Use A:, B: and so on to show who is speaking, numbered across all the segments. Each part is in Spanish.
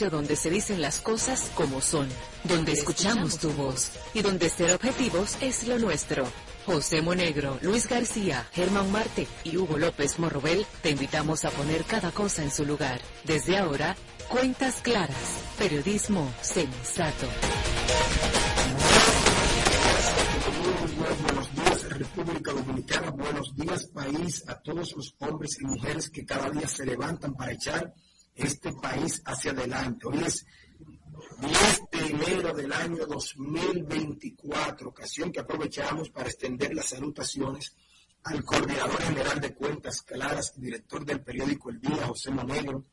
A: donde se dicen las cosas como son, donde escuchamos tu voz y donde ser objetivos es lo nuestro. José Monegro, Luis García, Germán Marte y Hugo López Morrobel te invitamos a poner cada cosa en su lugar. Desde ahora, cuentas claras, periodismo sensato.
B: Buenos días, República Dominicana. Buenos días, país, a todos los hombres y mujeres que cada día se levantan para echar este país hacia adelante. Hoy es 10 de enero del año 2024, ocasión que aprovechamos para extender las salutaciones al coordinador general de cuentas claras, director del periódico El Día, José Monegro,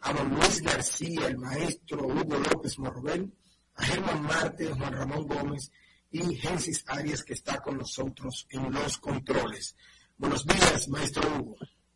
B: a don Luis García, el maestro Hugo López Morrobel, a Germán Marte, Juan Ramón Gómez y Gensis Arias, que está con nosotros en los controles. Buenos días, maestro Hugo.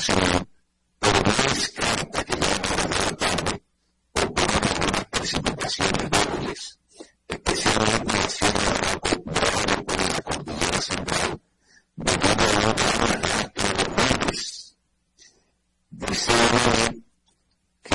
C: conocido, pero no descarta que lleguen horas la tarde algunas precipitaciones débiles, especialmente en Sierra Norte y en la Cordillera Central, debido a otras maneras de los Dice que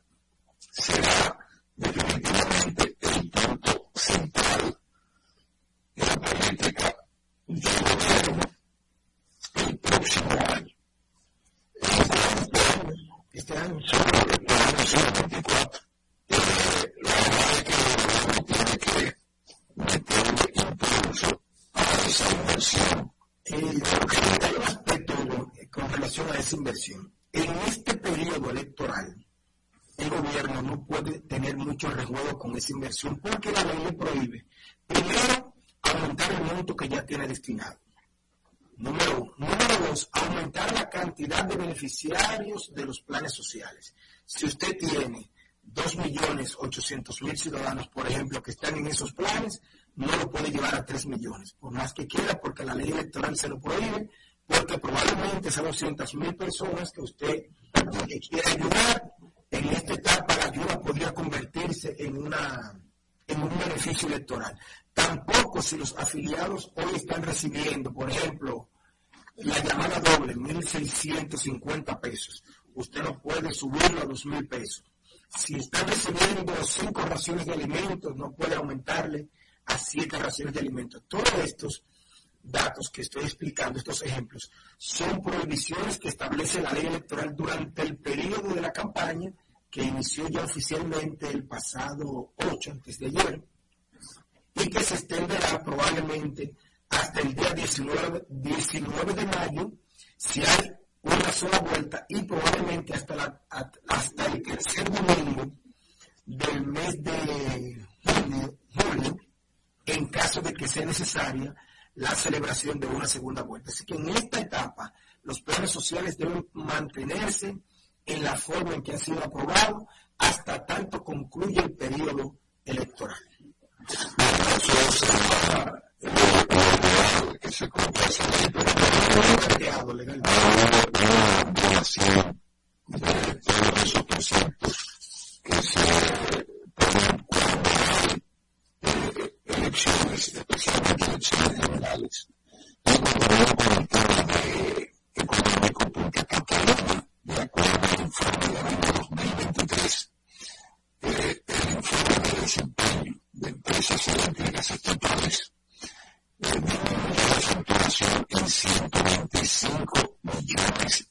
C: será definitivamente el punto central de la política del gobierno el próximo año. Este año, este año, sobre el año 2024, eh, la verdad es que el gobierno tiene que meterle impulso a esa inversión. El, hay aspecto con relación a esa inversión. En este periodo
B: electoral, porque la ley le prohíbe, primero, aumentar el monto que ya tiene destinado. Número uno. Número dos, aumentar la cantidad de beneficiarios de los planes sociales. Si usted tiene 2.800.000 ciudadanos, por ejemplo, que están en esos planes, no lo puede llevar a 3 millones, por más que quiera, porque la ley electoral se lo prohíbe, porque probablemente esas 200.000 personas que usted quiere ayudar en esta etapa la ayuda podría convertirse en, un beneficio electoral. Tampoco si los afiliados hoy están recibiendo, por ejemplo, la llamada doble, 1.650 pesos, usted no puede subirlo a 2.000 pesos. Si están recibiendo cinco raciones de alimentos, no puede aumentarle a siete raciones de alimentos. Todos estos datos que estoy explicando, estos ejemplos, son prohibiciones que establece la ley electoral durante el periodo de la campaña que inició ya oficialmente el pasado 8, antes de ayer, y que se extenderá probablemente hasta el día 19, 19 de mayo, si hay una sola vuelta, y probablemente hasta, la, hasta el tercer domingo del mes de julio, en caso de que sea necesaria la celebración de una segunda vuelta. Así que en esta etapa los planes sociales deben mantenerse en la forma en que ha sido aprobado hasta tanto concluye el periodo electoral.
C: Elecciones, especialmente elecciones generales. Y cuando con el tema de económico, porque Cataluña de acuerdo al informe del año 2023, eh, el informe de desempeño de empresas eléctricas estatales eh, disminuyó la facturación en 125 millones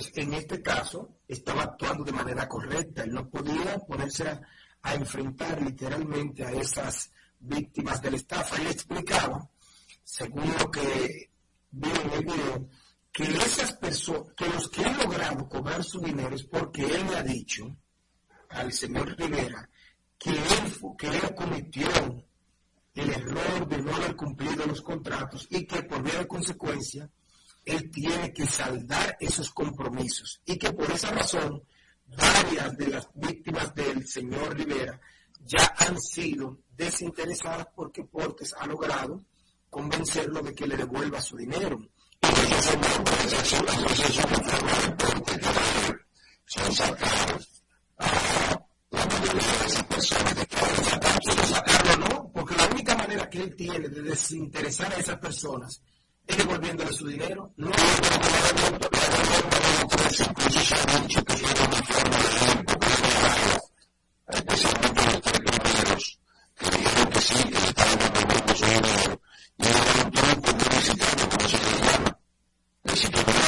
B: Portes en este caso estaba actuando de manera correcta, él no podía ponerse a, enfrentar literalmente a esas víctimas de la estafa. Él explicaba, según lo que vi en el video, que esas personas, que los que han logrado cobrar su dinero es porque él le ha dicho al señor Rivera que él, que él cometió el error de no haber cumplido los contratos y que por vía de consecuencia él tiene que saldar esos compromisos y que por esa razón varias de las víctimas del señor Rivera ya han sido desinteresadas porque Portes ha logrado convencerlo de que le devuelva su dinero. no, porque la única manera que él tiene de desinteresar a esas personas es devolviéndole su dinero. No, deben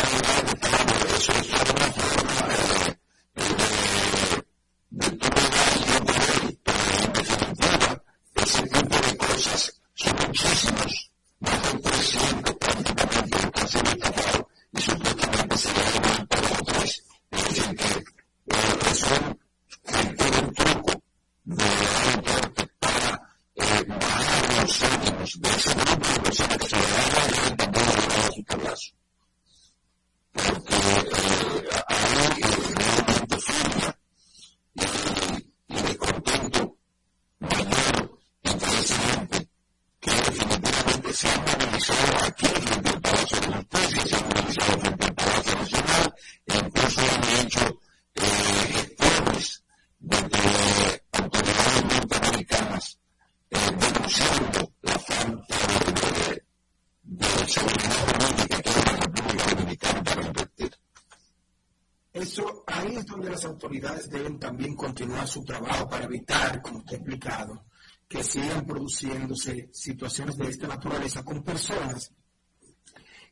B: su trabajo para evitar, como ha explicado, que sigan produciéndose situaciones de esta naturaleza con personas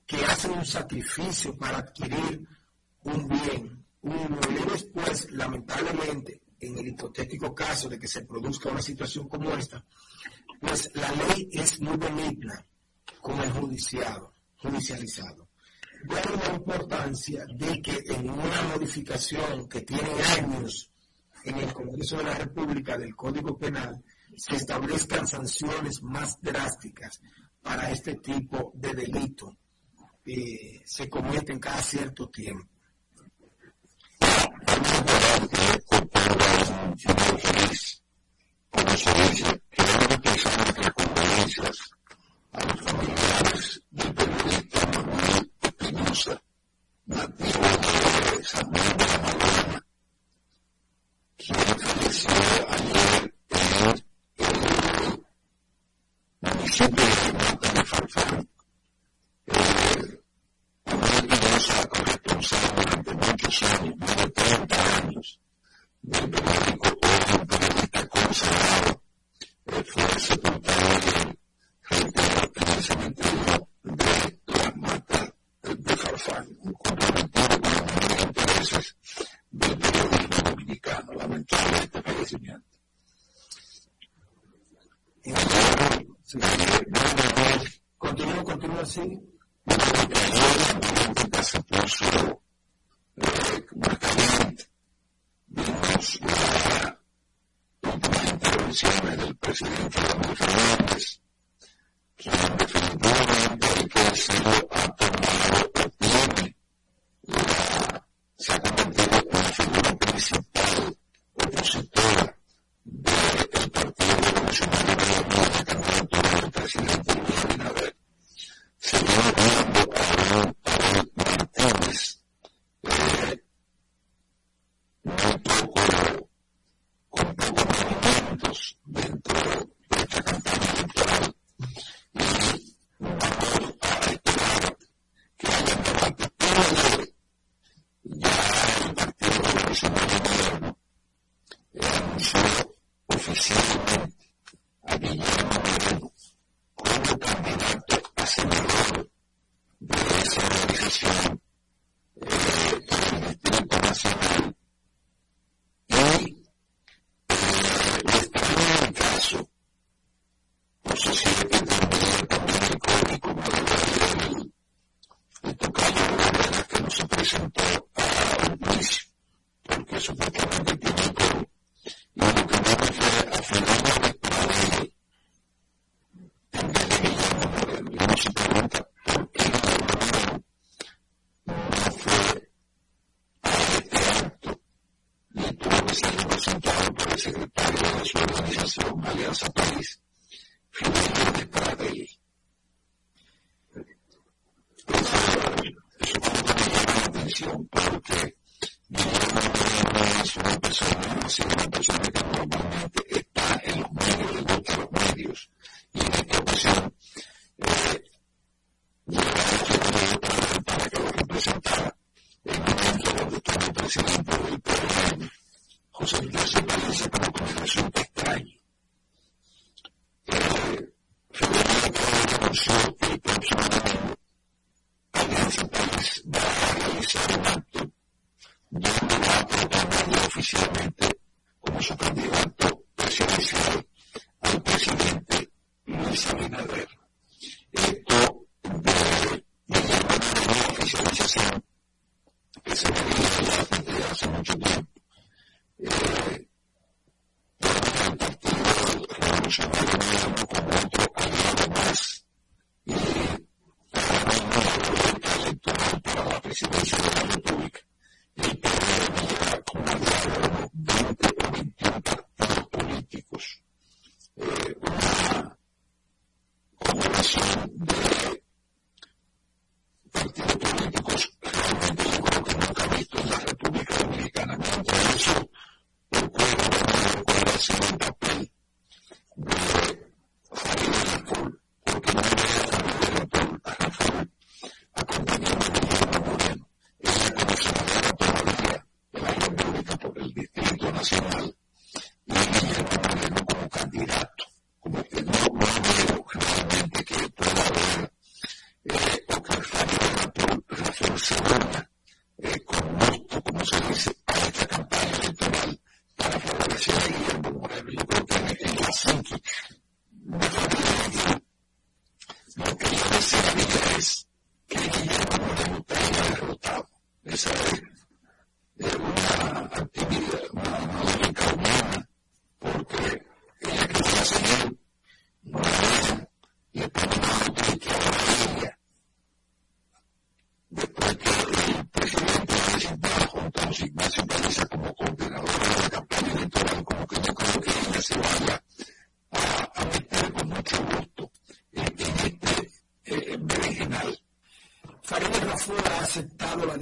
B: que hacen un sacrificio para adquirir un bien, uno, y después, lamentablemente, en el hipotético caso de que se produzca una situación como esta, pues la ley es muy benigna con el judiciado, judicializado. Da la importancia de que en una modificación que tiene años en el Congreso de la República del Código Penal se establezcan sanciones más drásticas para este tipo de delito que se cometen cada cierto tiempo.
C: Un cementerio de la de con intereses del periodismo dominicano. Lamentable este fallecimiento.
B: Continúa, continúa así.
C: La se puso eh, más caliente. Vimos las últimas intervenciones del presidente Daniel Fernández que definitivamente hay que decirlo, ha tomado o tiene la, se ha convertido la principal opositora del Partido Revolucionario de la candidatura del presidente Luis Abinader. Seguimos viendo a un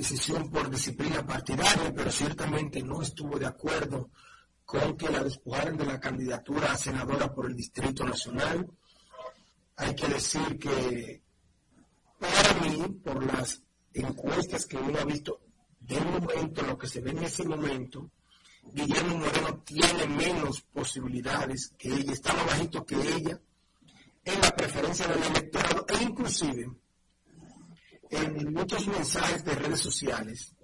B: decisión por disciplina partidaria, pero ciertamente no estuvo de acuerdo con que la despojaran de la candidatura a senadora por el Distrito Nacional. Hay que decir que para mí, por las encuestas que uno ha visto de momento, lo que se ve en ese momento, Guillermo Moreno tiene menos posibilidades que ella, está más bajito que ella en la preferencia del electorado e inclusive en muchos mensajes de redes sociales,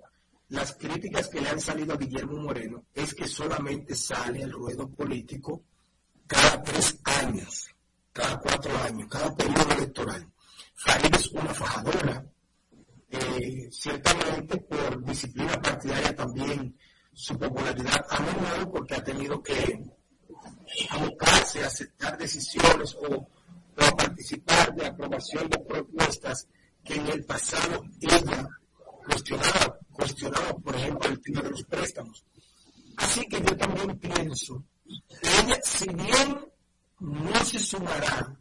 B: las críticas que le han salido a Guillermo Moreno es que solamente sale al ruedo político cada tres años, cada cuatro años, cada periodo electoral. Farid es una fajadora, eh, ciertamente por disciplina partidaria también su popularidad ha menguado porque ha tenido que abocarse a aceptar decisiones o, o a participar de aprobación de propuestas que en el pasado ella cuestionaba, cuestionaba, por ejemplo, el tema de los préstamos. Así que yo también pienso que ella, si bien no se sumará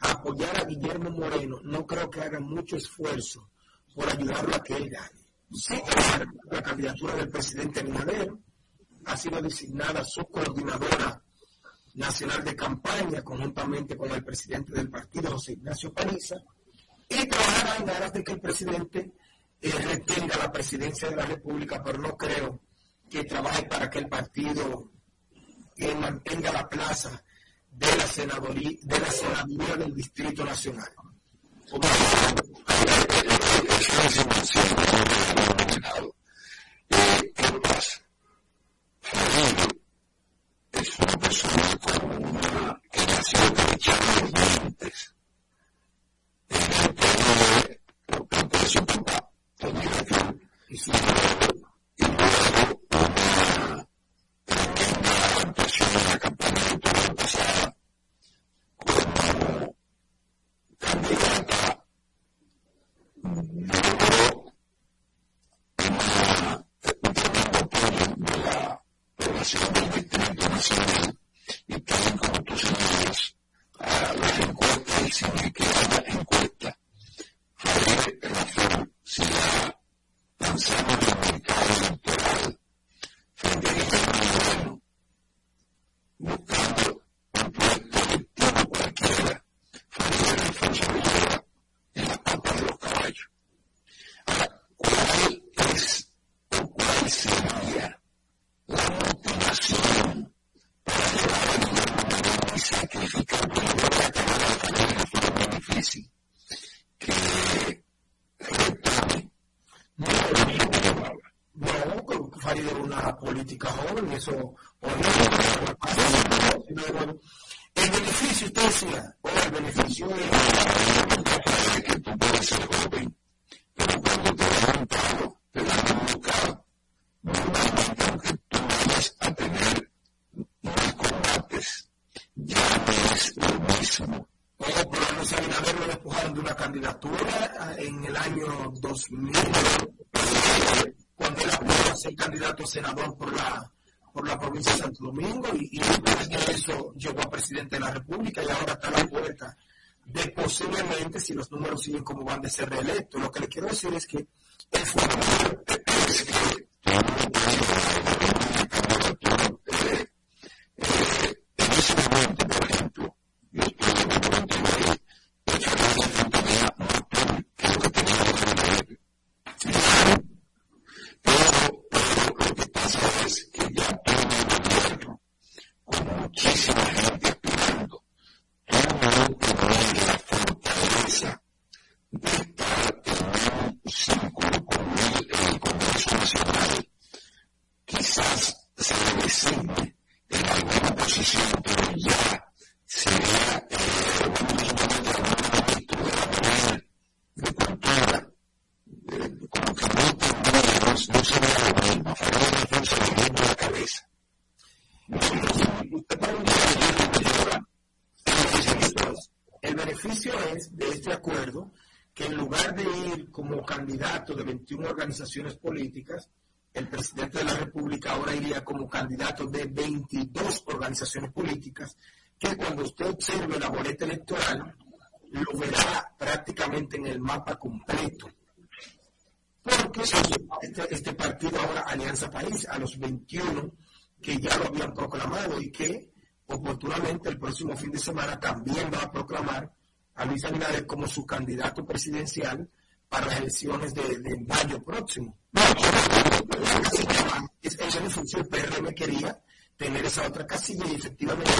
B: a apoyar a Guillermo Moreno, no creo que haga mucho esfuerzo por ayudarlo a que él gane. Sí, la, candidatura del presidente Abinader ha sido designada su coordinadora nacional de campaña conjuntamente con el presidente del partido, José Ignacio Paliza, y trabajará en aras de que el presidente eh, retenga la presidencia de la República, pero no creo que trabaje para que el partido eh, mantenga la plaza de la senaduría, de la senaduría del Distrito Nacional.
C: Es una persona con una que nació los dientes de por luego, eso, o no,
B: el beneficio, usted decía, o el beneficio
C: de que tú puedes ser joven, pero cuando te dan un palo, te dan un bocado, normalmente aunque tú vayas a tener más combates, ya no es lo mismo.
B: Ojo, pero no se Abinader lo despojaron de una candidatura ah, en el año 2000, cuando él apuntó a ser candidato a senador la República y ahora está a la puerta de posiblemente, si los números siguen como van, de ser reelecto. Lo que le quiero decir es que el fundamental es que políticas, el presidente de la República ahora iría como candidato de 22 organizaciones políticas, que cuando usted observe la boleta electoral, lo verá prácticamente en el mapa completo. Porque este, este, partido ahora, Alianza País, a los 21 que ya lo habían proclamado y que oportunamente el próximo fin de semana también va a proclamar a Luis Abinader como su candidato presidencial para las elecciones de, de mayo próximo.
C: atrás casi que
B: efectivamente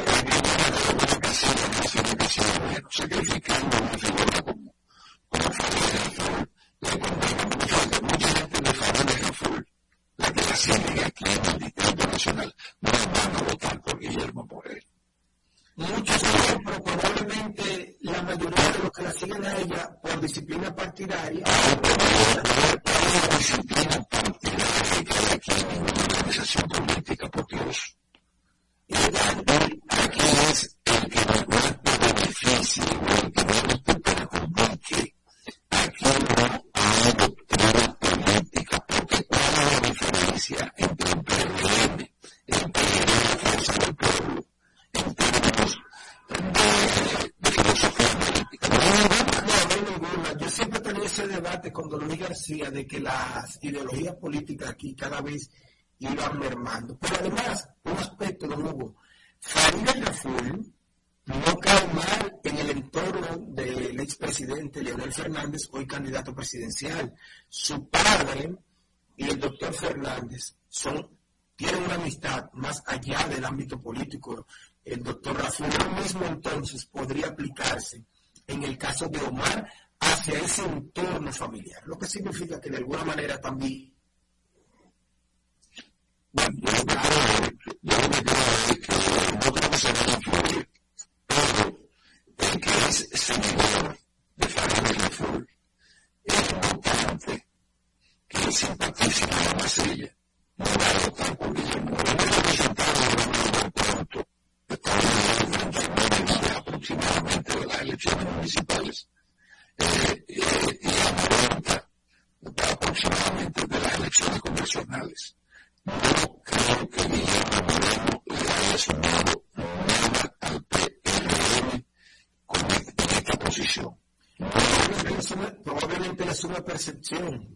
B: aves iban mermando.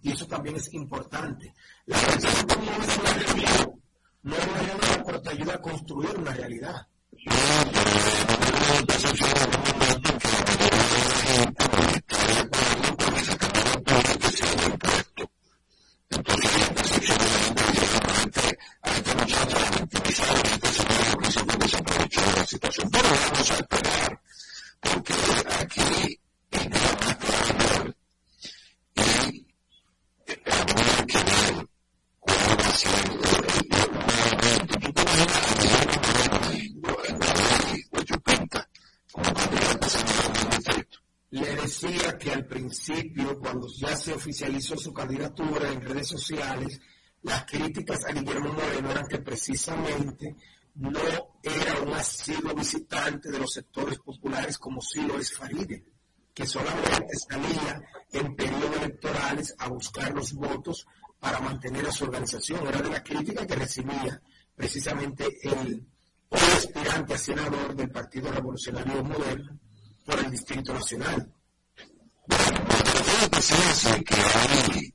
B: y eso también es importante. La adicción no es una realidad, no es una ayuda a construir una realidad. sociales, las críticas a Guillermo Moreno eran que precisamente no era un asiduo visitante de los sectores populares como sí lo es Faride, que solamente salía en periodos electorales a buscar los votos para mantener a su organización. Era de la crítica que recibía precisamente el aspirante a senador del Partido Revolucionario Moderno por el Distrito Nacional.
C: Bueno, pero que hay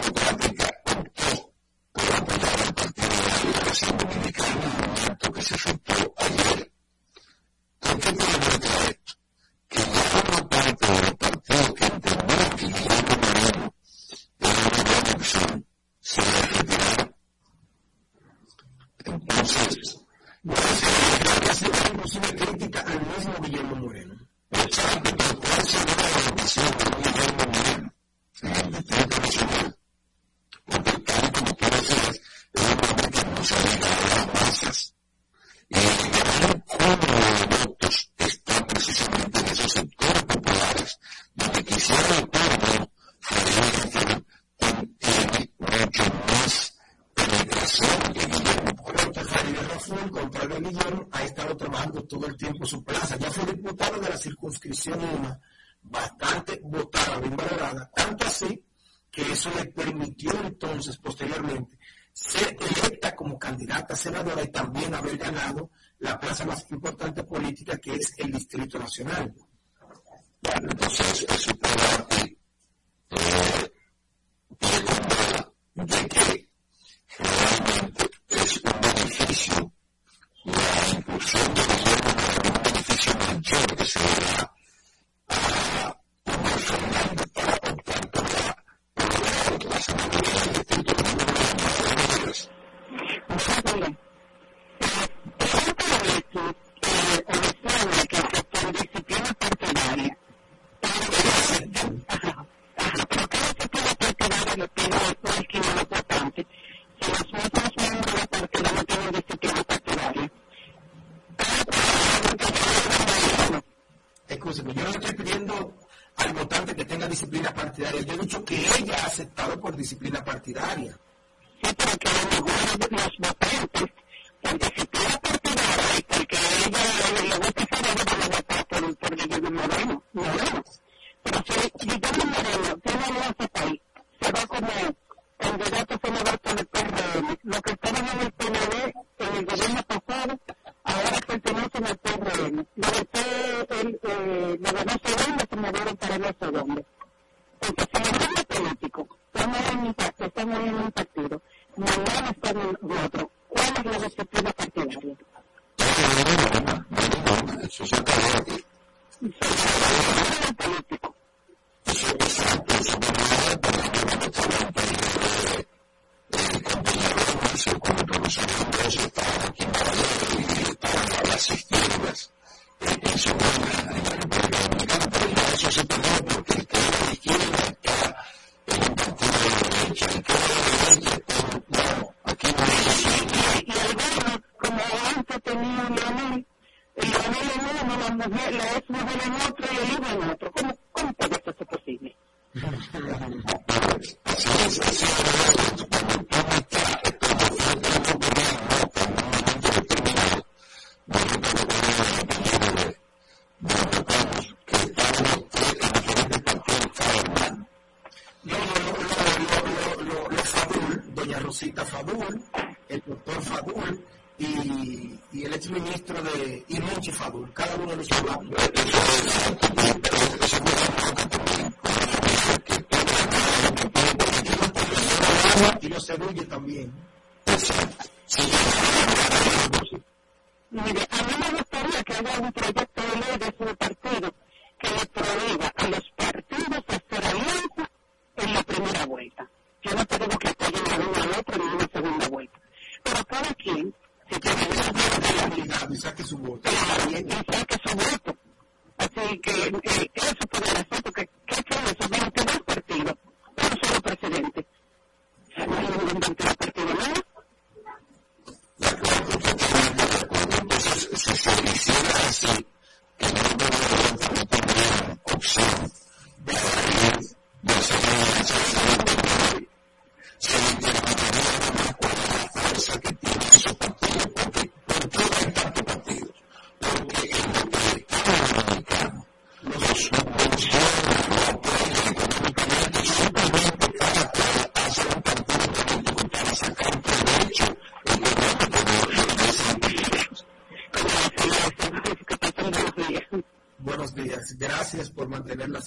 C: que se efectuó ayer. ¿Con qué podemos traer esto? Que no forma parte de los partidos que entendemos que Guillermo Moreno era una gran opción, se va a retirar. Entonces,
B: es una posible crítica al mismo Guillermo Moreno.
C: Exacto, pero ¿cuál será la relación con Guillermo Moreno en el Distrito Nacional? Porque tal como tú decías, es un problema que no se ha llegado a las masas. Y el gran número de votos está precisamente en esos sectores populares, donde quisiera todo pueblo, Javier Rafael, mucho más penetración que Por
B: lo tanto, Javier Rafael, en contra el Guillermo, ha estado trabajando todo el tiempo su plaza. Ya fue diputado de la circunscripción 1, bastante votada, bien valorada, tanto así que eso le permitió entonces, posteriormente, ser electa como candidata a senadora y también haber ganado la plaza más importante política que es el Distrito Nacional.
C: Bueno, entonces eso prueba aquí eh, de que realmente es un beneficio, la inclusión de gobierno un beneficio mayor que se da
D: Entonces,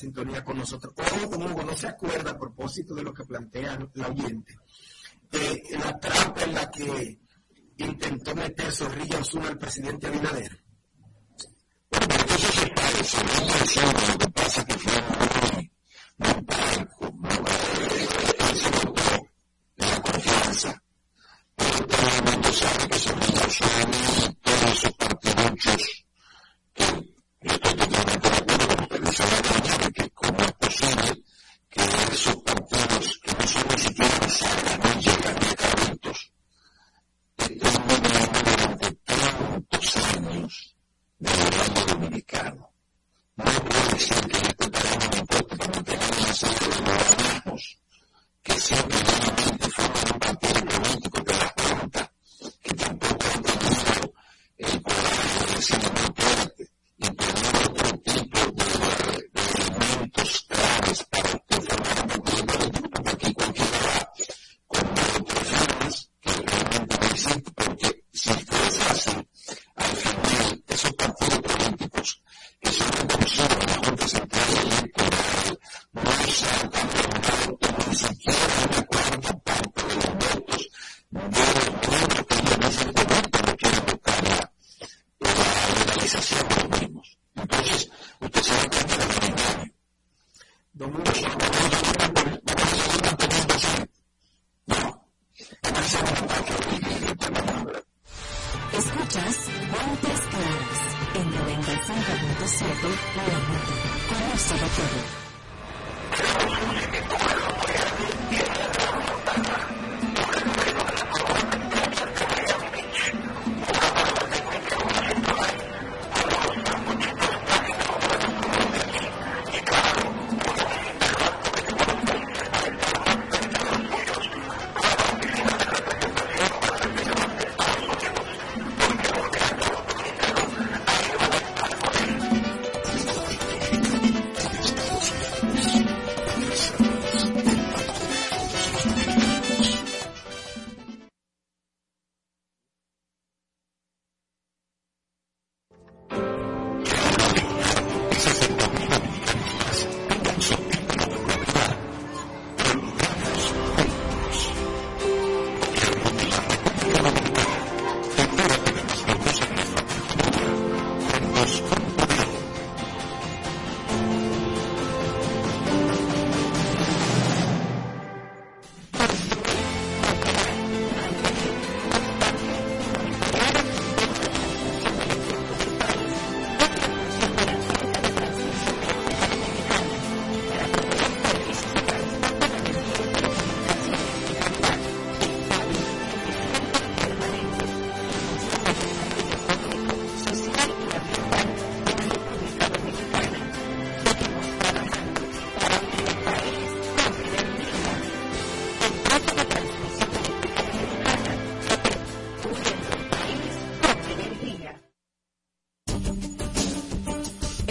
C: sintonía con nosotros. O, como no se acuerda a propósito de lo que plantea la oyente,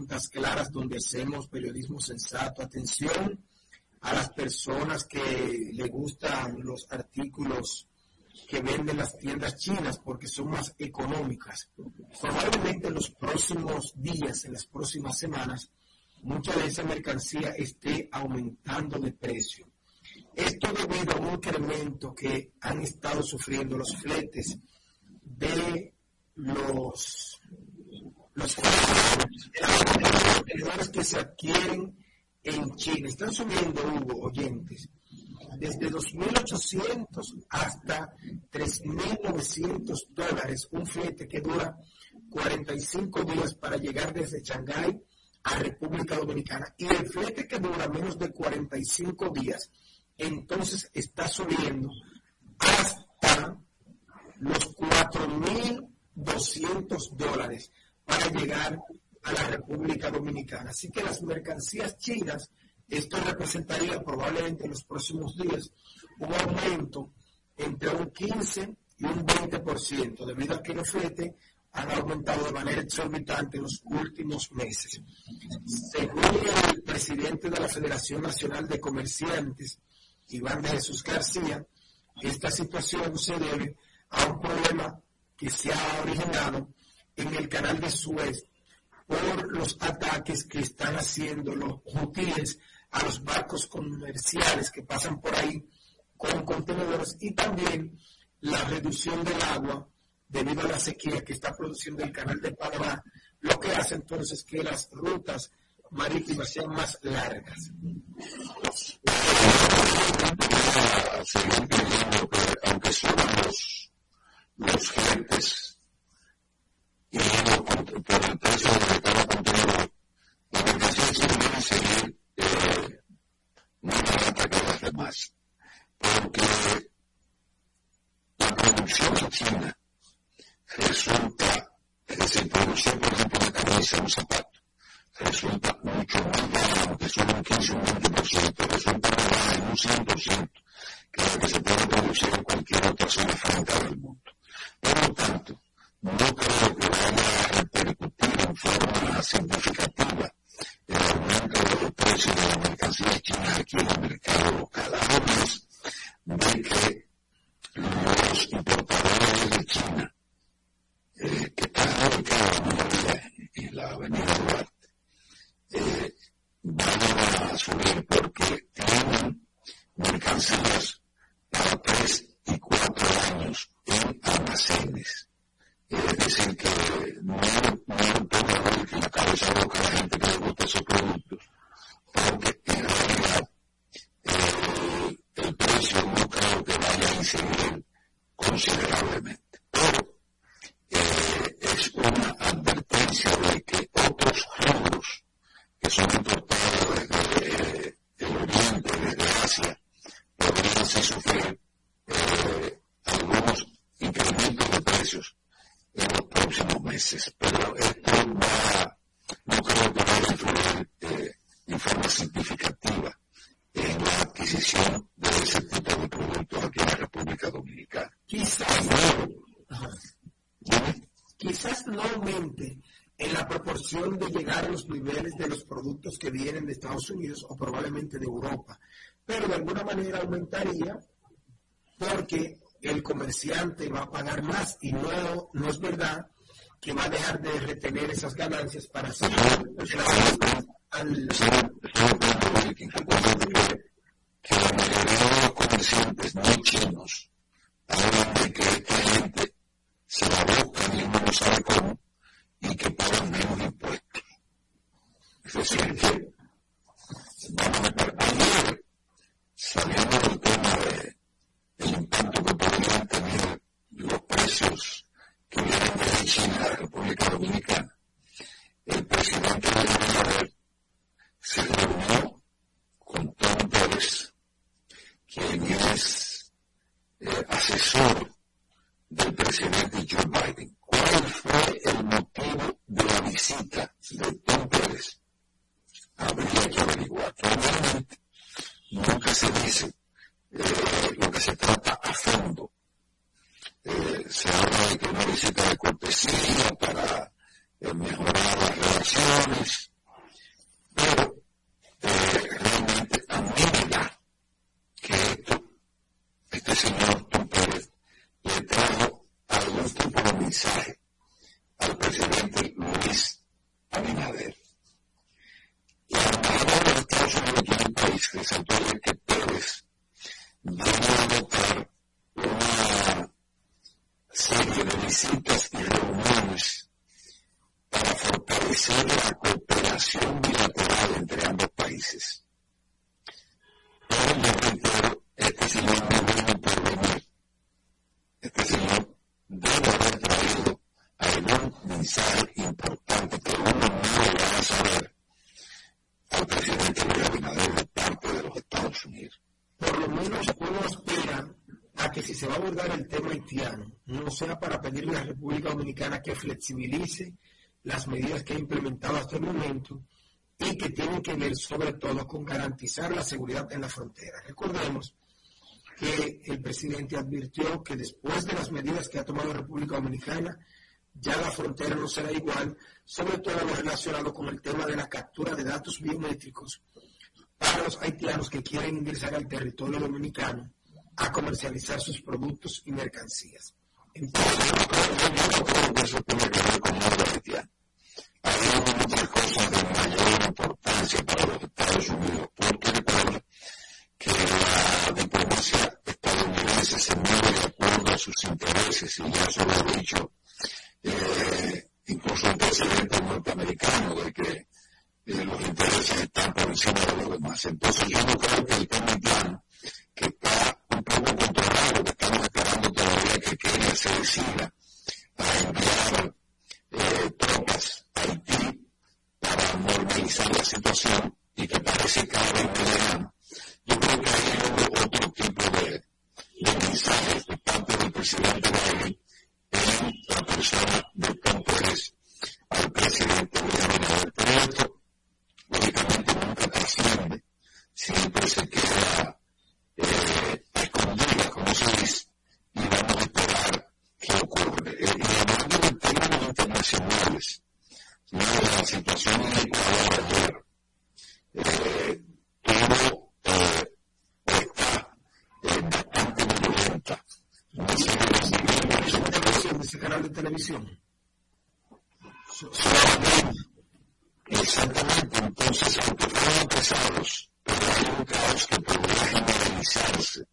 B: Cuentas Claras, donde hacemos periodismo sensato. Atención a las personas que le gustan los artículos que venden las tiendas chinas porque son más económicas. Probablemente en los próximos días, en las próximas semanas, mucha de esa mercancía esté aumentando de precio. Esto debido a un incremento que han estado sufriendo los fletes de los, los que se adquieren en China. Están subiendo, Hugo, oyentes, desde 2.800 hasta 3.900 dólares, un flete que dura 45 días para llegar desde Shanghái a República Dominicana. Y el flete que dura menos de 45 días, entonces está subiendo hasta los 4.200 dólares para llegar a la República Dominicana. Así que las mercancías chinas, esto representaría probablemente en los próximos días un aumento entre un 15 y un 20%, debido a que los fletes han aumentado de manera exorbitante en los últimos meses. Según el presidente de la Federación Nacional de Comerciantes, Iván de Jesús García, esta situación se debe a un problema que se ha originado en el canal de Suez por los ataques que están haciendo los hutíes a los barcos comerciales que pasan por ahí con contenedores y también la reducción del agua debido a la sequía que está produciendo el canal de Panamá, lo que hace entonces que las rutas marítimas sean más largas.
C: aunque son los, los gentes y por el precio de cada contenedor, la mercancía china debe seguir eh, más que las demás. Porque la producción China resulta, es decir, producción, por ejemplo, de camisa, un zapato, resulta mucho más baja, que un 15 o un 20%, resulta más baja en un 100% que la que se puede producir en cualquier otra zona franca del mundo. Por lo tanto, no creo que vaya a repercutir en forma significativa el aumento de los precios de las mercancías chinas aquí en el mercado local. Además de que los importadores de China eh, que están ubicados en la avenida Duarte eh, van a subir porque tienen mercancías para tres y cuatro años en almacenes es decir, que no, no haber que la cabeza loca la gente que le gusta esos productos, porque en realidad eh, el precio no creo que vaya a incidir considerablemente. Pero eh, es una advertencia de que otros rubros que son importados desde el Oriente, desde Asia, podrían sufrir eh, algunos incrementos de precios en los próximos meses. Pero esto va, no creo que vaya a influir eh, en forma significativa en la adquisición de ese tipo de productos aquí en la República Dominicana.
B: Quizás no, quizás no aumente en la proporción de llegar a los niveles de los productos que vienen de Estados Unidos o probablemente de Europa, pero de alguna manera aumentaría porque el comerciante va a pagar más y no, no es verdad que va a dejar de retener esas ganancias para hacer
C: al, que la mayoría de los comerciantes no chinos hablan de que esta gente se la buscan y uno no sabe cómo y que pagan menos impuestos. Es decir, que vamos a ayer, saliendo del tema precios que vienen de China a la República Dominicana. El presidente de Abinader se reunió con Tom Pérez, quien es eh, asesor del presidente Joe Biden. ¿Cuál fue el motivo de la visita de Tom Pérez? Habría que averiguar. Normalmente nunca se dice eh, lo que se trata a fondo. Eh, se habla de que una visita de cortesía para mejorar las relaciones, pero realmente a mí me da que esto, este señor Tom Pérez le trajo algún tipo de mensaje al presidente Luis Abinader. Y al embajador de Estados Unidos en el país resaltó que Pérez debe adoptar una serie de visitas y reuniones para fortalecer la cooperación bilateral entre ambos países. Pero yo reitero, este señor no viene por venir. Este señor debe haber traído algún mensaje importante que uno no lo va a saber al presidente Luis Abinader de parte de los Estados Unidos.
B: Por lo menos uno espera a que si se va a abordar haitiano, no sea para pedirle a la República Dominicana que flexibilice las medidas que ha implementado hasta el momento y que tienen que ver sobre todo con garantizar la seguridad en la frontera. Recordemos que el presidente advirtió que después de las medidas que ha tomado la República Dominicana, ya la frontera no será igual, sobre todo lo relacionado con el tema de la captura de datos biométricos para los haitianos que quieren ingresar al territorio dominicano a comercializar sus productos y mercancías.
C: Entonces, que eso tiene que ver con algo haitiano. Hay muchas cosas de mayor importancia para los Estados Unidos, porque recuerda que la diplomacia estadounidense se mueve de acuerdo a sus intereses, y ya se lo he dicho eh, incluso el presidente norteamericano, de que eh, los intereses están por encima de los demás. Entonces yo no creo que el tema que está un poco controlado, que estamos esperando todavía que Kenia se decida a enviar eh, tropas a Haití para normalizar la situación y que parece que ahora mediano. Yo creo que hay otro tipo de, de mensajes de parte del presidente Biden en la persona de Tom Pérez al presidente Luis Abinader. Pero esto, lógicamente, nunca trasciende, siempre se queda eh, Exactamente, entonces, aunque fueron pesados, pero hay un caos que podría generalizarse.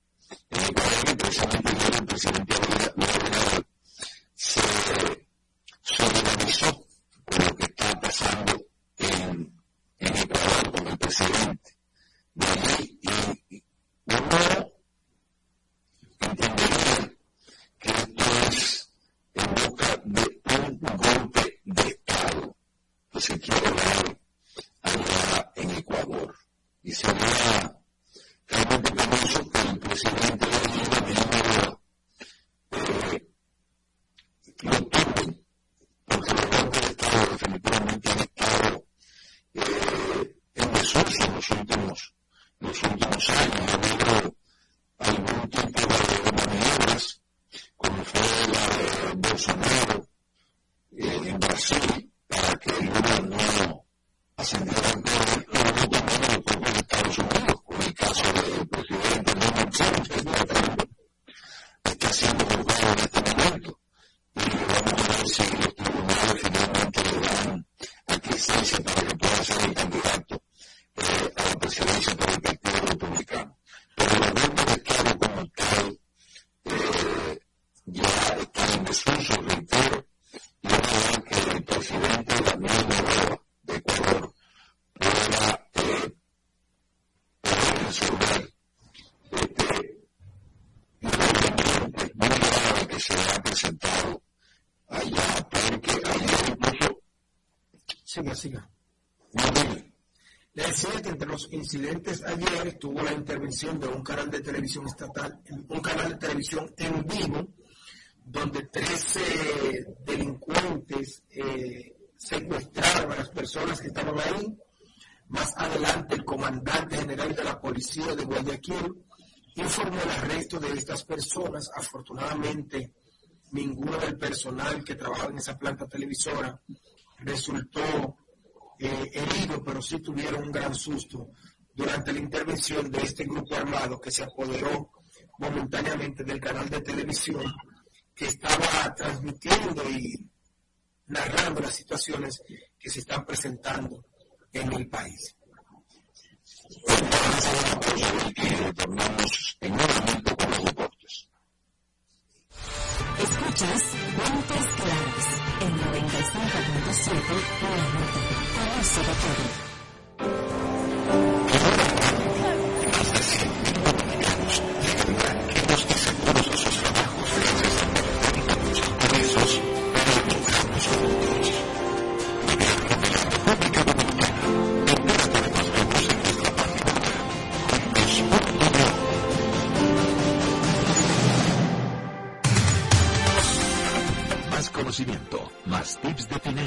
C: En Ecuador, el presidente el presidente Abinader se solidarizó con lo que está pasando en, en Ecuador con el presidente. De allí, y uno entendería que esto es en busca de un golpe de Estado que se quiere dar allá en Ecuador. Y sería realmente penoso que el presidente de la Unión eh, lo tomen, porque los golpes de Estado definitivamente han estado eh, en desuso en los últimos, los últimos años. Ha habido algún tipo de maniobras, como fue la de Bolsonaro eh, en Brasil, para que Lula no ascendiera al poder, pero no también en los propios Estados Unidos, con el caso del presidente Donald Trump, que está, teniendo, está siendo juzgado en este momento. Y vamos a ver si los tribunales finalmente le dan aquiescencia para que pueda ser el candidato eh, a la presidencia por el Partido Republicano. Pero los golpes de Estado como tal eh, ya están en desuso, reitero, y ojalá que el presidente Daniel Noboa de Ecuador pueda, eh, pueda resolver este inconveniente muy grave que se ha presentado allá, porque ayer incluso, Dime,
B: Le decía que entre los incidentes ayer estuvo la intervención de un canal de televisión estatal, un canal de televisión en vivo, donde 13 delincuentes eh, secuestraron a las personas que estaban ahí. Más adelante, el comandante general de la policía de Guayaquil informó el arresto de estas personas. Afortunadamente, ninguno del personal que trabajaba en esa planta televisora resultó eh, herido, pero sí tuvieron un gran susto durante la intervención de este grupo armado que se apoderó momentáneamente del canal de televisión que estaba transmitiendo y narrando las situaciones que se están presentando en el país.
A: Escuchas Montes Claros en 95.7 la nota. Conoce de todo.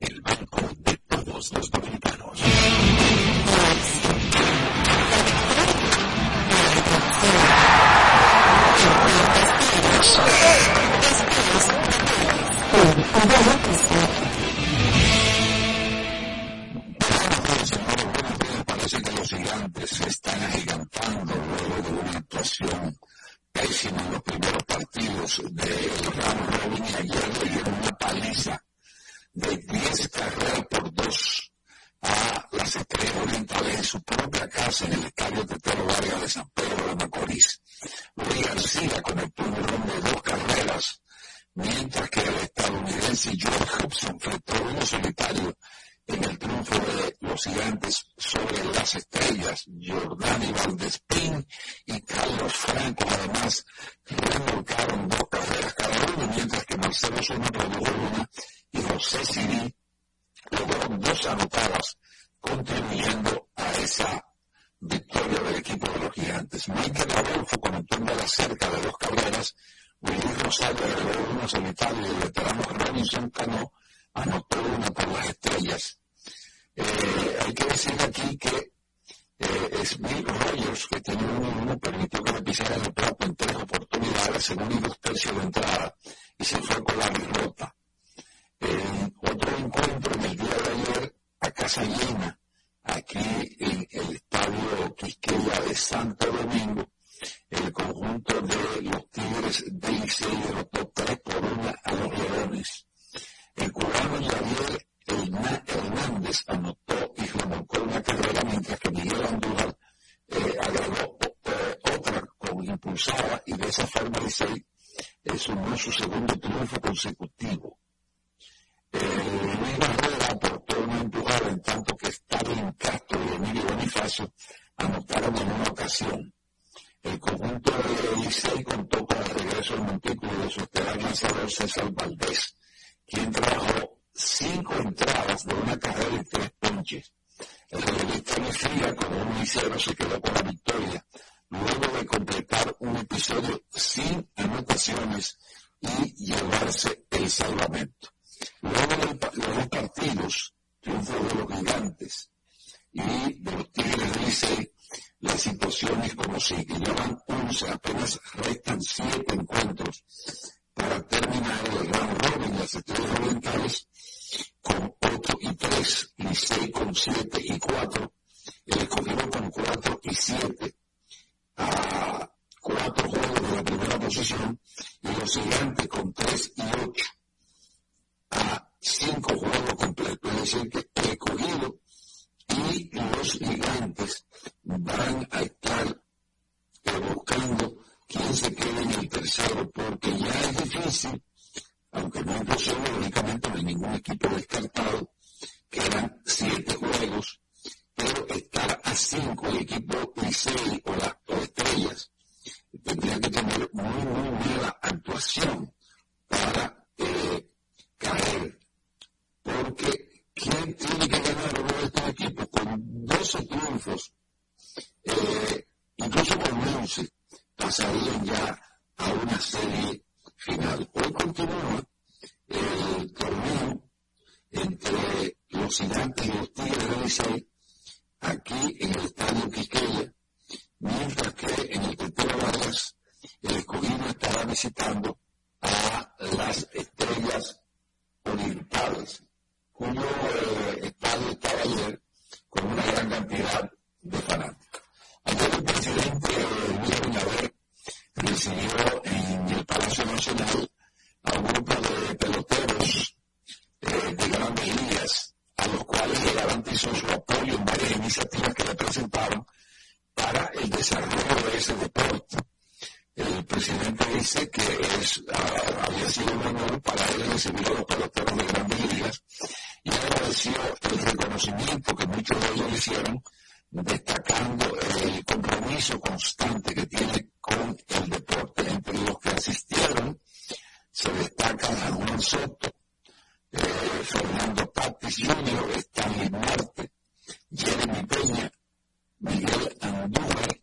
C: El banco de todos los dominicanos. Parece que los gigantes están agigantando luego de una actuación pésima en los primeros partidos del round robin y ayer le dieron una paliza de 10 carreras por 2 a las estrellas orientales en su propia casa en el estadio Tetero Vargas de San Pedro de Macorís. Luis García conectó un ron de dos carreras, mientras que el estadounidense George Hudson enfrentó uno solitario en el triunfo de los gigantes sobre las estrellas, Jordani Valdespín y Carlos Franco, además, remolcaron dos carreras cada uno, mientras que Marcelo Zuma produjo una y José Siri lograron dos anotadas, contribuyendo a esa victoria del equipo de los gigantes. Michael Adolfo conectó de la cerca de dos carreras, Willy Rosario agregó una solitaria y el veterano Robinson Cano anotó una por las estrellas. Eh, hay que decir aquí que eh, Smith Rogers, que tiene uno uno, permitió que le pisara el plato en tres oportunidades en un y dos tercios de entrada y se fue con la derrota. En otro encuentro en el día de ayer, a casa llena, aquí en el estadio Quisqueya de Santo Domingo, el conjunto de los Tigres de Licey derrotó 3 por 1 a los Leones. El cubano Javier Hernández anotó y remolcó una carrera, mientras que Miguel Andújar eh, agregó eh, otra con impulsada y de esa forma Licey eh, sumó su segundo triunfo consecutivo. Eh, Luis Barrera aportó una empujada en tanto que en Castro y Emilio Bonifacio anotaron en una ocasión. El conjunto de Licey contó con el regreso al montículo de su estelar lanzador César Valdés quien trajo cinco entradas de una carrera y tres ponches. El relevista Mejía, con un y se quedó con la victoria, luego de completar un episodio sin anotaciones y llevarse el salvamento. Luego de los partidos, triunfo de los gigantes y de los Tigres de Licey, las situaciones como si llevan 11, apenas restan siete encuentros para terminar el round robin, las estrellas orientales con 8 y 3, Licey con 7 y 4, el escogido con 4 y 7, a 4 juegos de la primera posición, y los gigantes con 3 y 8, a 5 juegos completos. Es decir, que el escogido y los gigantes van a estar buscando quién se quede en el tercero, porque ya es difícil, aunque no es posible, únicamente no ningún equipo descartado, quedan siete juegos estar a cinco el equipo Licey o las estrellas tendría que tener muy, muy mala actuación para eh, caer. Porque ¿quién tiene que ganar uno de estos equipos con 12 triunfos? Eh, incluso con 11 pasarían ya a una serie final. Hoy continúa el torneo entre los gigantes y los tigres de Licey aquí en el estadio Quiqueya, mientras que en el Tetero Vargas el escogido estará visitando a las estrellas orientales, cuyo eh, estadio estaba ayer con una gran cantidad de fanáticos. Ayer el presidente Luis Abinader recibió en el Palacio Nacional a un grupo de peloteros eh, de grandes ligas, a los cuales le garantizó su apoyo en varias iniciativas que le presentaron para el desarrollo de ese deporte. El presidente dice que es, ah, había sido un honor para él recibir a los peloteros de grandes ligas y agradeció el reconocimiento que muchos de ellos hicieron, destacando el compromiso constante que tiene con el deporte. Entre los que asistieron se destacan Juan Soto, Fernando Tatis Jr., Stanley Marte, Jeremy Peña, Miguel Andújar,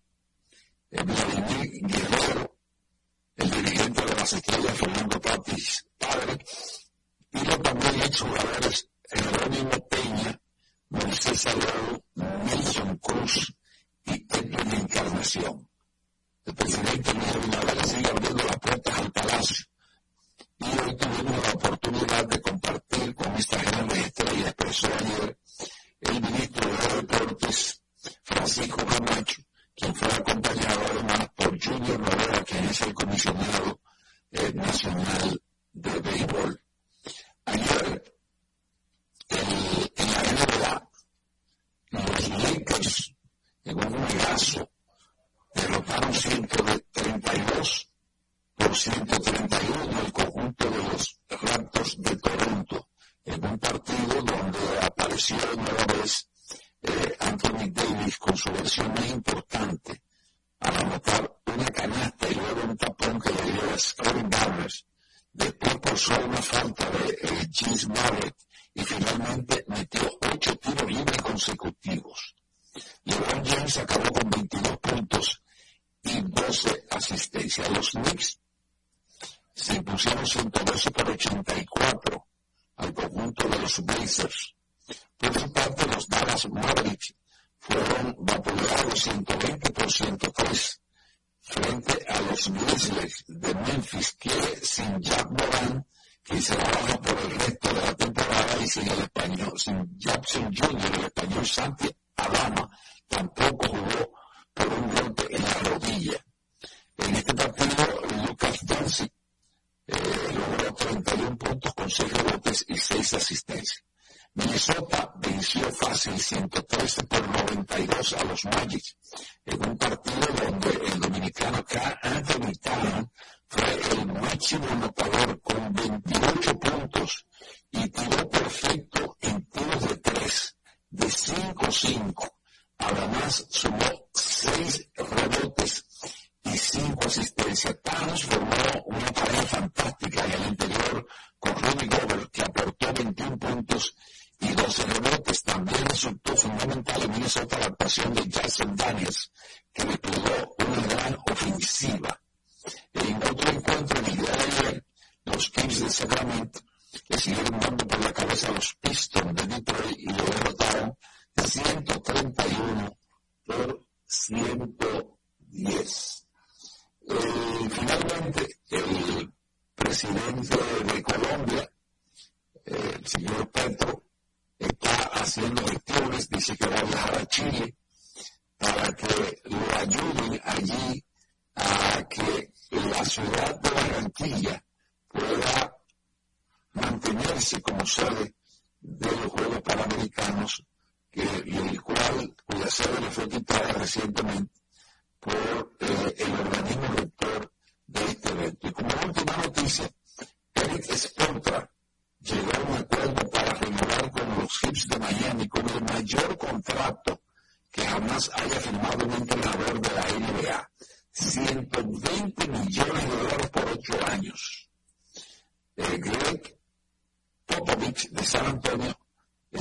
C: Vladimir Guerrero, el dirigente de las estrellas Fernando Tatis padre, y los también exjugadores Jerónimo Peña, Moisés Salgado, Nelson Cruz y Edwin Encarnación. El presidente Luis Abinader sigue abriendo las puertas al palacio y hoy tuvimos la oportunidad de compartir con esta gran maestra y expresó ayer el ministro de Deportes, Francisco Camacho, quien fue acompañado además por Junior Noguera, quien es el comisionado eh, nacional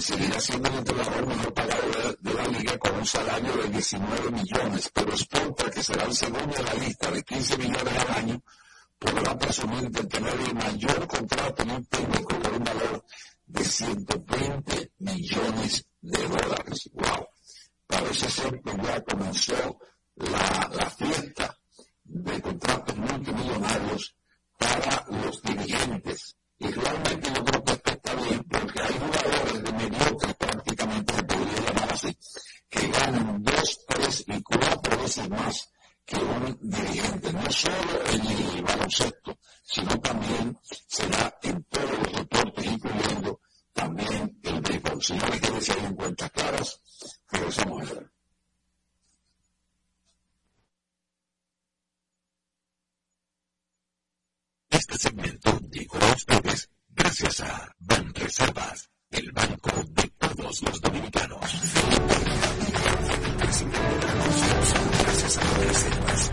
C: seguirá siendo el entrenador mejor pagado de, la liga con un salario de 19 millones, pero Sponta, que será el segundo en la lista de 15 millones al año, podrá presumir de tener el mayor contrato en un técnico por un valor de 120 millones de dólares. ¡Wow! Parece ser que ya comenzó la, la fiesta de contratos multimillonarios para los dirigentes. Y realmente yo creo que está bien porque hay jugadores de mediocres, prácticamente se podría llamar así, que ganan dos, tres y cuatro veces más que un dirigente, no solo en el baloncesto, sino también se da en todos los deportes, incluyendo también el béisbol. Señores, que decir en cuentas claras, regresamos a ver.
E: Este segmento llegó a ustedes gracias a Banreservas, el banco de todos los dominicanos. Gracias a Banreservas.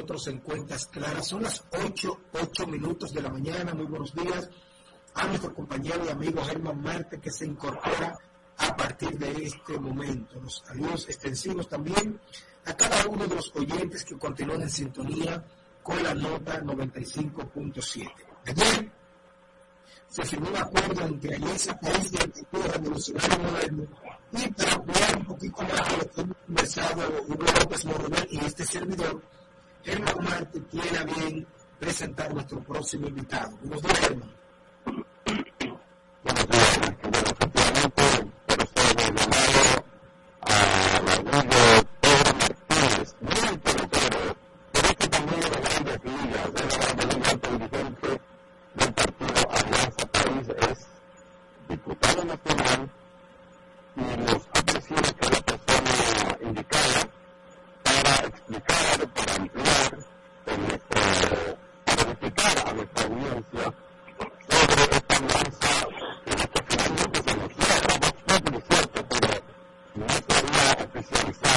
B: nosotros en Cuentas Claras. Son las 8, 8 minutos de la mañana. Muy buenos días a nuestro compañero y amigo Germán Marte que se incorpora a partir de este momento. Los saludos extensivos también a cada uno de los oyentes que continúan en sintonía con la nota 95.7. Ayer se firmó un acuerdo entre Alianza País del Partido Revolucionario Moderno y para ampliar un poquito más lo que hemos conversado Hugo López Morrobel y este servidor, Elma Gumarte tiene a bien presentar nuestro próximo invitado.
C: explicar, para ampliar, para explicar a nuestra audiencia sobre esta alianza que finalmente se nos cierra, no es cierto, pero no se había
F: especializado.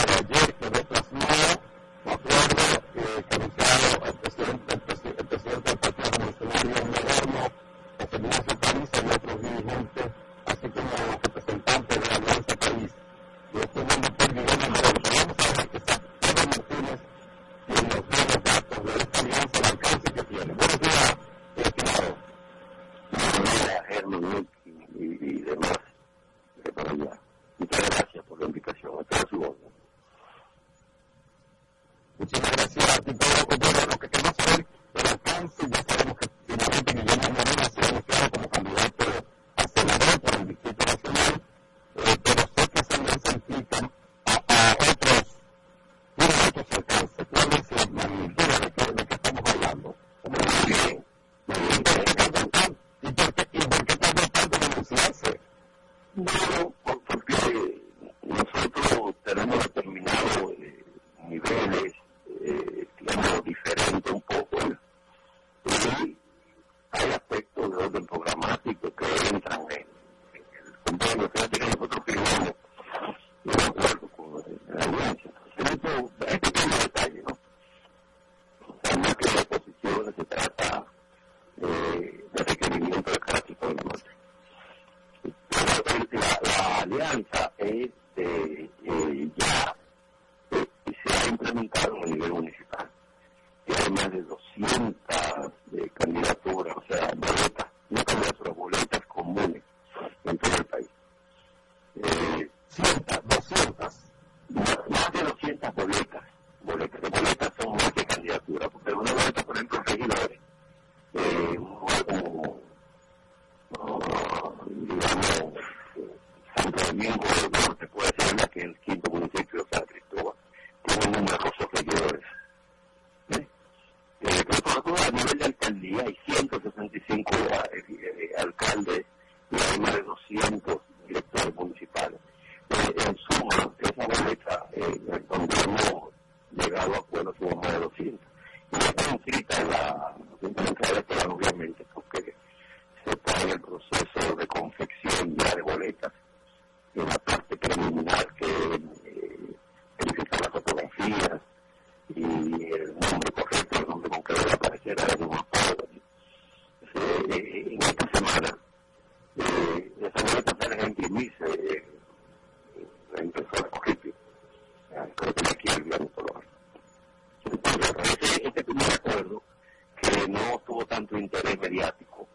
F: mediático.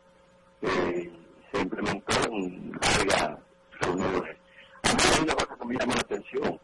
F: Eh, se implementó en largas reuniones. A mí una cosa que me la atención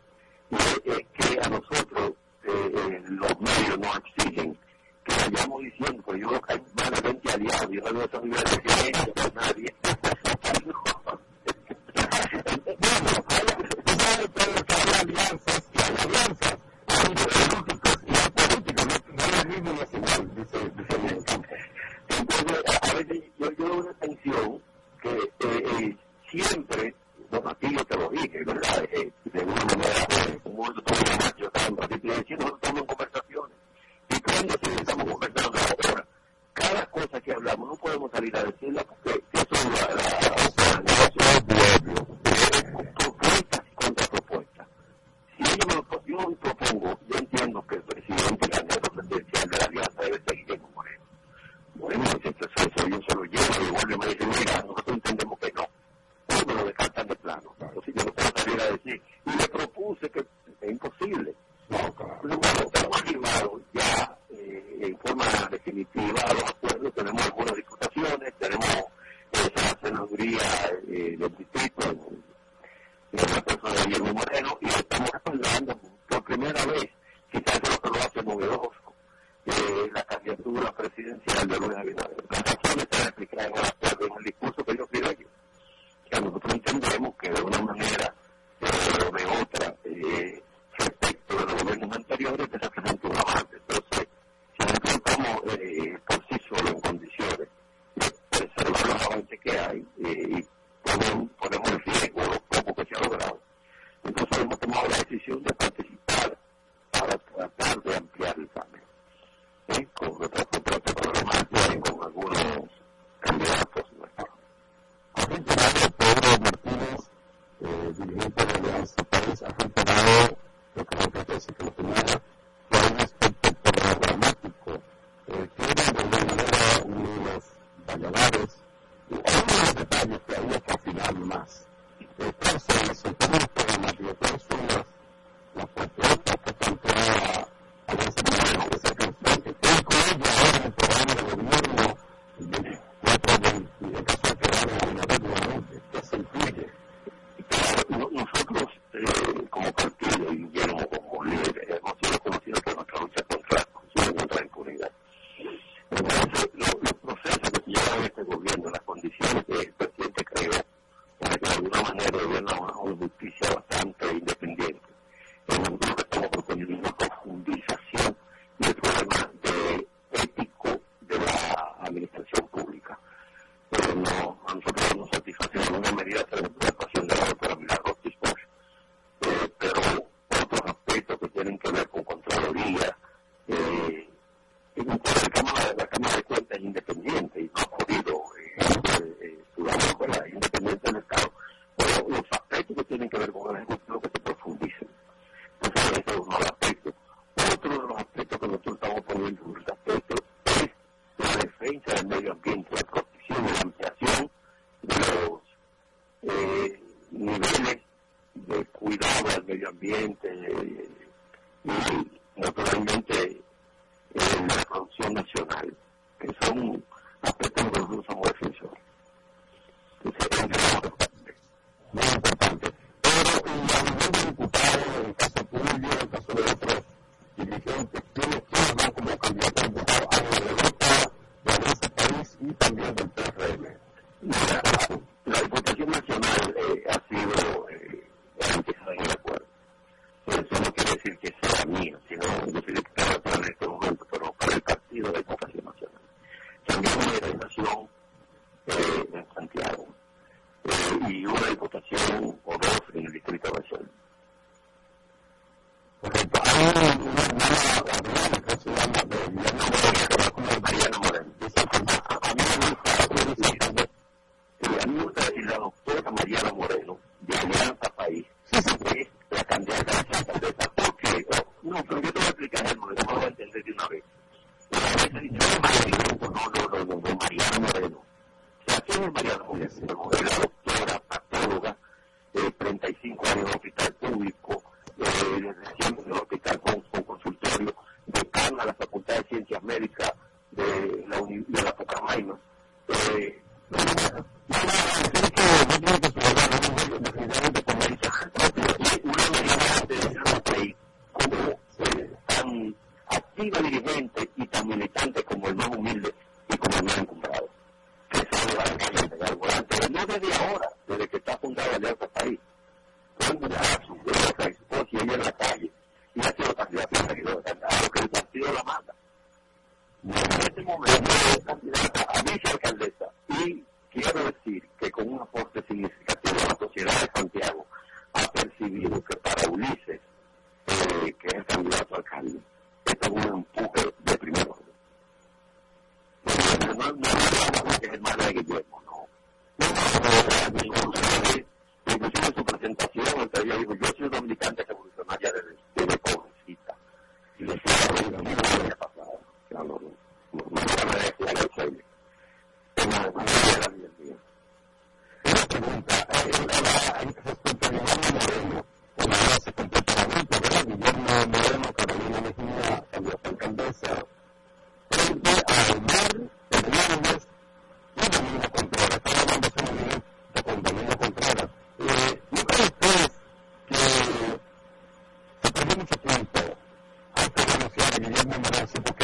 F: no llevan a contar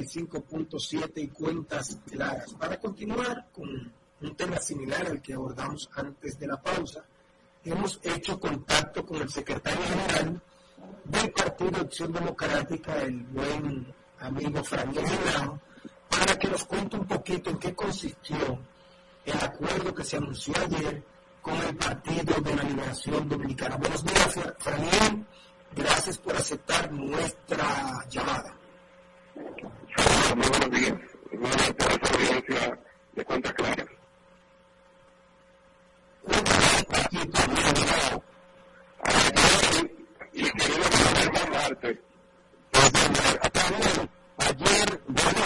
B: 45.7 y cuentas claras. Para continuar con un tema similar al que abordamos antes de la pausa, hemos hecho contacto con el secretario general del Partido Acción Democrática, el buen amigo Franklin Henao, para que nos cuente un poquito en qué consistió el acuerdo que se anunció ayer con el Partido de la Liberación Dominicana. Buenos días, Franklin. Gracias por aceptar nuestra llamada.
G: Muy buenos días. audiencia de cuentas claras y querido Germán Marte. Ayer, bueno,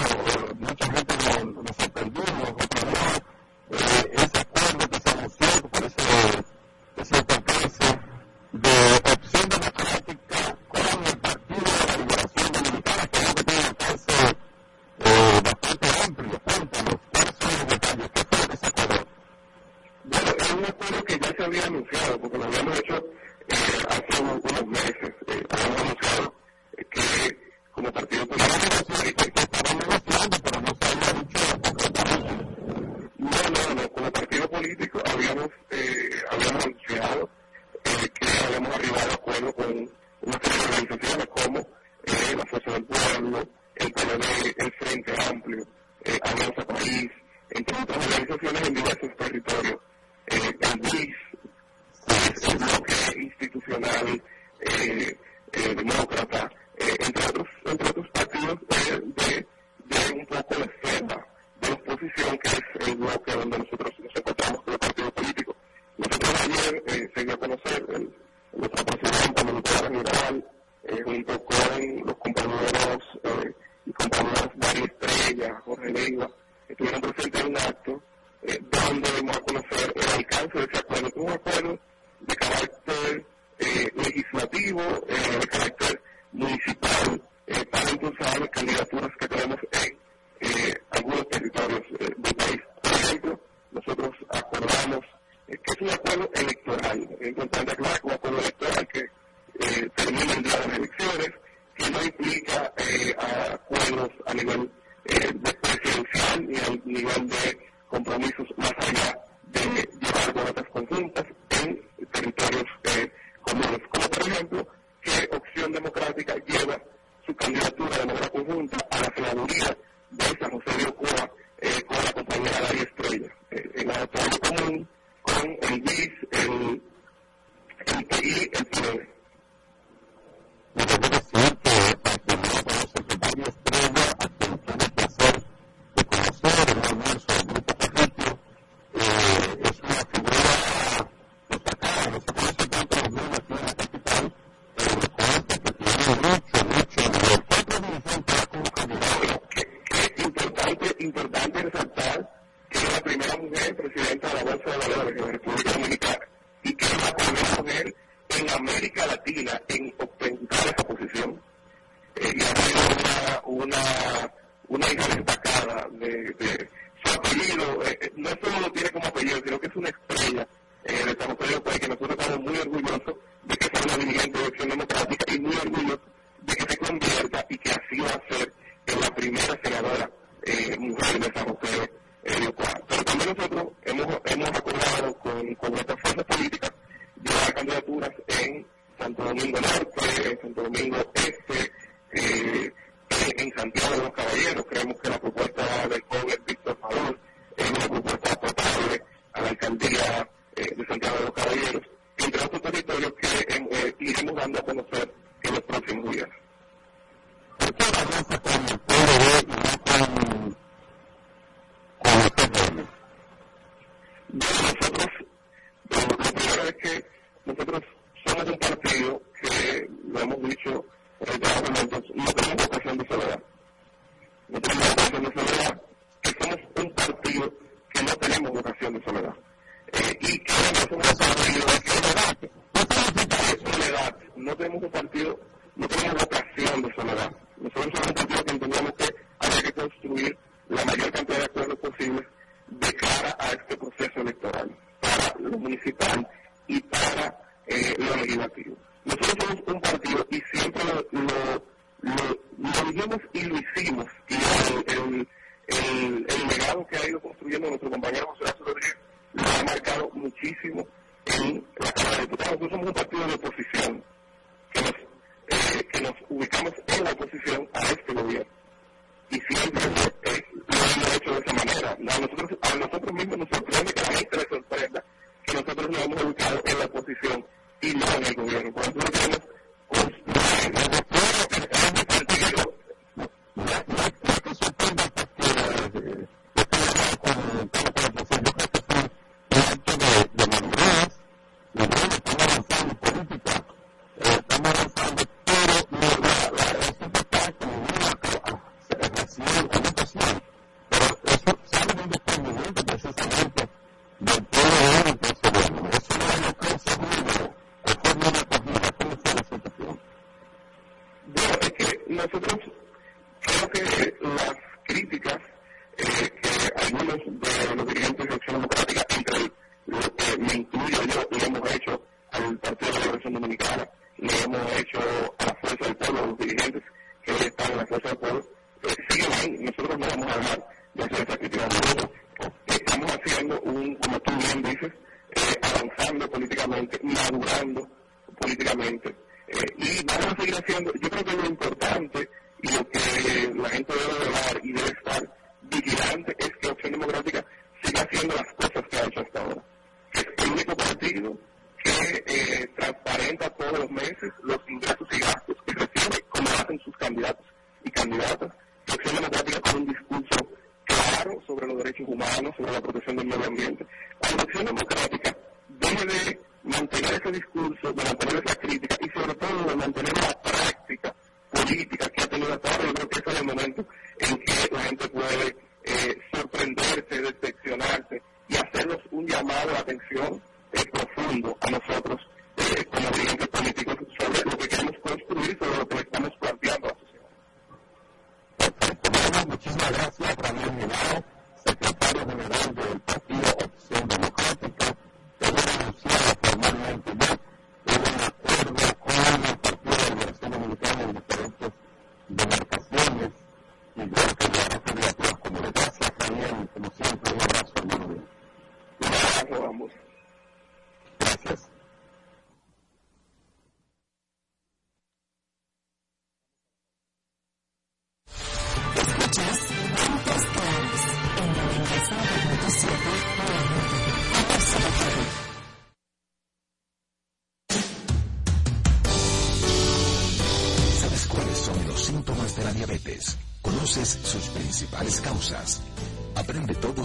G: mucha gente nos sorprendimos, vez, eh, ese acuerdo que se anunció, parece que se alcance
E: animal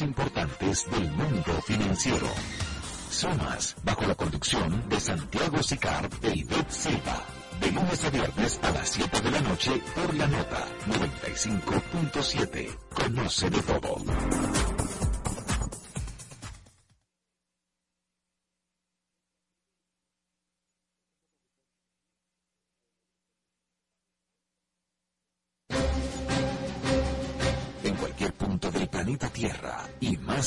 E: importantes del mundo financiero. Sumas, bajo la conducción de Santiago Sicar e Ivette Silva. De lunes a viernes a las 7 de la noche por la nota 95.7. Conoce de todo.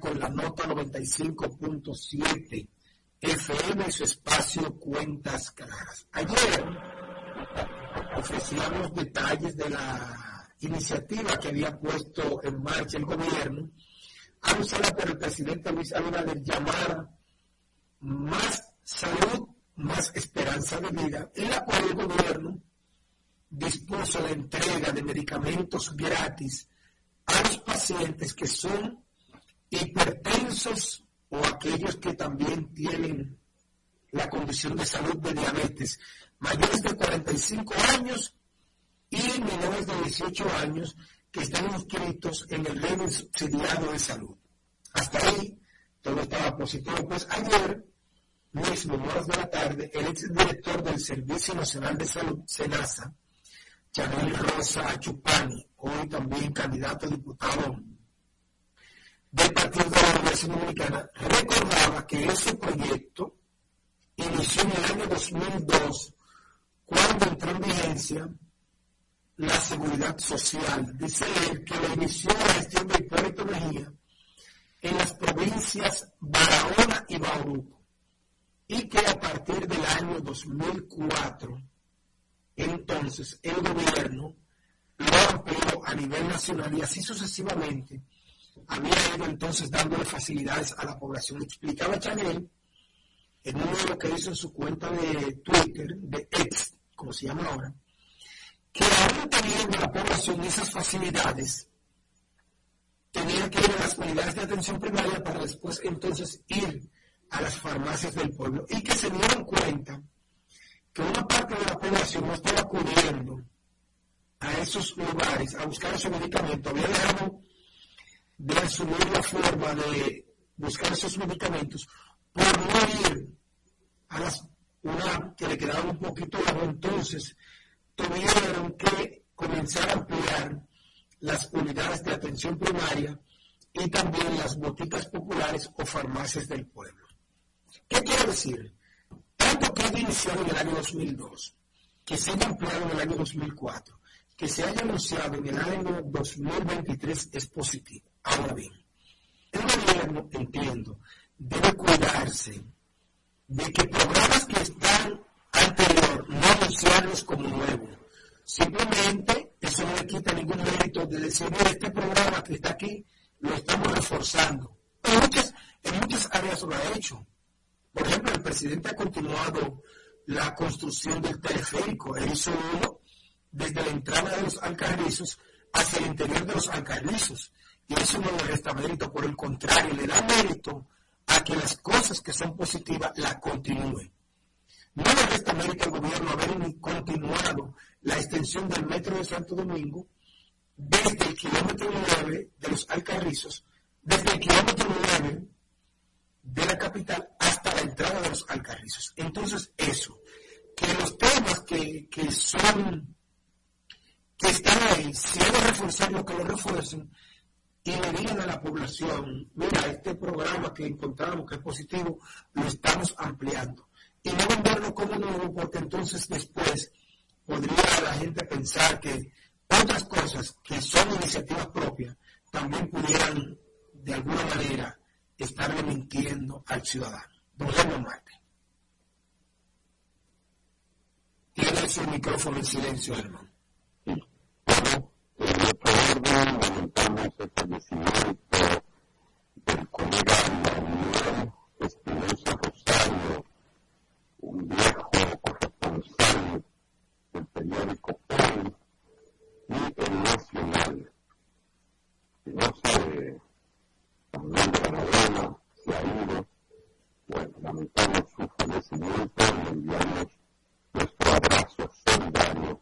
B: Con la nota 95.7 FM y su espacio Cuentas Claras. Ayer ofrecíamos detalles de la iniciativa que había puesto en marcha el gobierno, anunciada por el presidente Luis Abinader, llamar más salud, más esperanza de vida, en la cual el gobierno dispuso la entrega de medicamentos gratis a los pacientes que son hipertensos o aquellos que también tienen la condición de salud de diabetes, mayores de 45 años y menores de 18 años que están inscritos en el régimen subsidiado de salud. Hasta ahí todo estaba positivo. Pues ayer mismo, horas de la tarde, el exdirector del Servicio Nacional de Salud, SENASA, Chanel Rosa Chupani, hoy también candidato a diputado del Partido de la Universidad Dominicana, recordaba que ese proyecto inició en el año 2002, cuando entró en vigencia la seguridad social. Dice él que lo inició la gestión de Hipólito Mejía en las provincias Barahona y Bauruco, y que a partir del año 2004 entonces el gobierno lo amplió a nivel nacional y así sucesivamente había ido entonces dándole facilidades a la población. Explicaba Chanel en uno de lo que hizo en su cuenta de Twitter, de X, como se llama ahora, que aún teniendo la población esas facilidades, tenía que ir a las unidades de atención primaria para después entonces ir a las farmacias del pueblo y que se dieron cuenta que una parte de la población no estaba acudiendo a esos lugares a buscar esos medicamentos, había dejado de asumir la forma de buscar esos medicamentos por no ir a las una que le quedaba un poquito largo, entonces tuvieron que comenzar a ampliar las unidades de atención primaria y también las boticas populares o farmacias del pueblo. ¿Qué quiero decir? contrato que haya iniciado en el año 2002, que se haya ampliado en el año 2004, que se haya anunciado en el año 2023 es positivo. Ahora bien, el gobierno, entiendo, debe cuidarse de que programas que están anterior no anunciarlos como nuevos. Simplemente eso no le quita ningún mérito de decir, mira, este programa que está aquí lo estamos reforzando. En muchas, en muchas áreas lo ha hecho. Por ejemplo, el presidente ha continuado la construcción del teleférico. Él hizo uno desde la entrada de los alcarrizos hacia el interior de los alcarrizos. Y eso no le resta mérito, por el contrario, le da mérito a que las cosas que son positivas la continúen. No le resta mérito al gobierno haber continuado la extensión del metro de Santo Domingo desde el kilómetro 9 de los Alcarrizos, desde el kilómetro 9 de la capital hasta la entrada de los Alcarrizos. Entonces, eso, que los temas que, que son, que están ahí, si hay que reforzarlo, que lo refuercen, y le digan a la población, mira, este programa que encontramos que es positivo, lo estamos ampliando. Y no venderlo como nuevo, porque entonces después podría la gente pensar que otras cosas que son iniciativas propias también pudieran de alguna manera estarle mintiendo al ciudadano. Don Germán Marte. Tiene su micrófono en silencio, hermano.
F: Lamentamos el fallecimiento del colega Manuel Esteban
H: Castaño, un viejo corresponsal del periódico País y El Nacional. Si no se la madre canaria se ha ido, Bueno, lamentamos su fallecimiento y enviamos nuestro abrazo cálido.